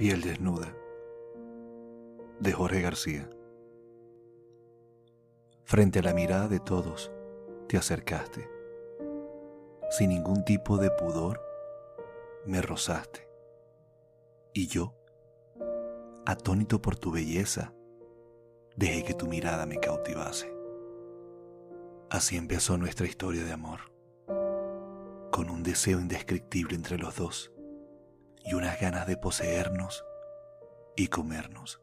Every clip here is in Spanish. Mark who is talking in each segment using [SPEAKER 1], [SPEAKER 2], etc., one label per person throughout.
[SPEAKER 1] Piel desnuda de Jorge García. Frente a la mirada de todos, te acercaste. Sin ningún tipo de pudor, me rozaste. Y yo, atónito por tu belleza, dejé que tu mirada me cautivase. Así empezó nuestra historia de amor, con un deseo indescriptible entre los dos y unas ganas de poseernos y comernos.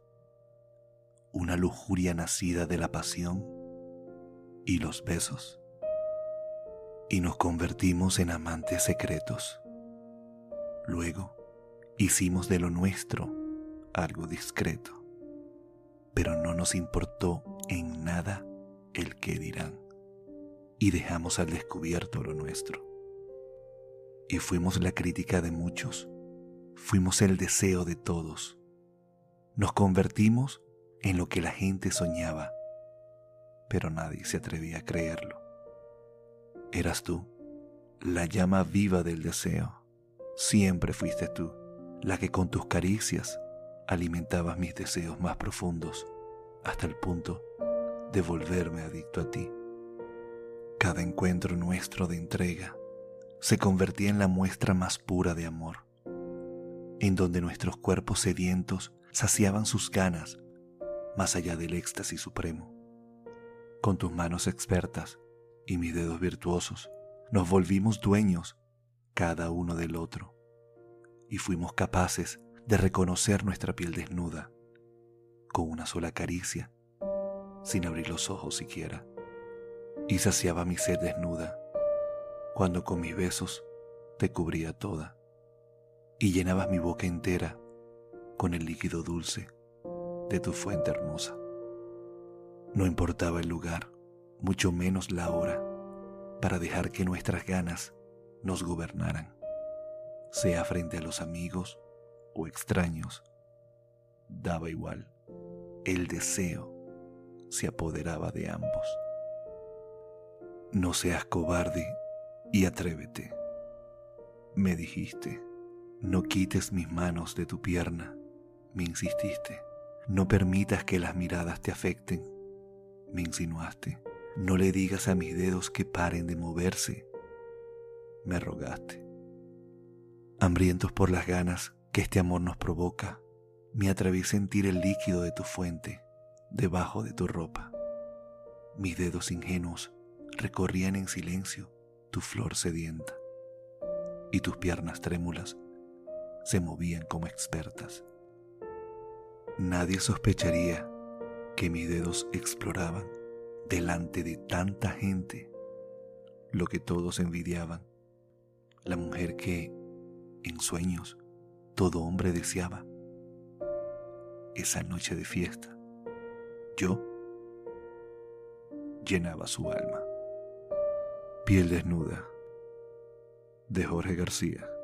[SPEAKER 1] Una lujuria nacida de la pasión y los besos. Y nos convertimos en amantes secretos. Luego hicimos de lo nuestro algo discreto, pero no nos importó en nada el que dirán, y dejamos al descubierto lo nuestro. Y fuimos la crítica de muchos fuimos el deseo de todos. Nos convertimos en lo que la gente soñaba, pero nadie se atrevía a creerlo. Eras tú, la llama viva del deseo. Siempre fuiste tú, la que con tus caricias alimentabas mis deseos más profundos hasta el punto de volverme adicto a ti. Cada encuentro nuestro de entrega se convertía en la muestra más pura de amor en donde nuestros cuerpos sedientos saciaban sus ganas más allá del éxtasis supremo. Con tus manos expertas y mis dedos virtuosos, nos volvimos dueños cada uno del otro y fuimos capaces de reconocer nuestra piel desnuda con una sola caricia, sin abrir los ojos siquiera. Y saciaba mi sed desnuda cuando con mis besos te cubría toda y llenabas mi boca entera con el líquido dulce de tu fuente hermosa. No importaba el lugar, mucho menos la hora, para dejar que nuestras ganas nos gobernaran, sea frente a los amigos o extraños, daba igual, el deseo se apoderaba de ambos. No seas cobarde y atrévete, me dijiste no quites mis manos de tu pierna, me insististe. No permitas que las miradas te afecten, me insinuaste. No le digas a mis dedos que paren de moverse, me rogaste. Hambrientos por las ganas que este amor nos provoca, me atreví a sentir el líquido de tu fuente debajo de tu ropa. Mis dedos ingenuos recorrían en silencio tu flor sedienta y tus piernas trémulas se movían como expertas. Nadie sospecharía que mis dedos exploraban delante de tanta gente lo que todos envidiaban, la mujer que, en sueños, todo hombre deseaba. Esa noche de fiesta, yo llenaba su alma. Piel desnuda, de Jorge García.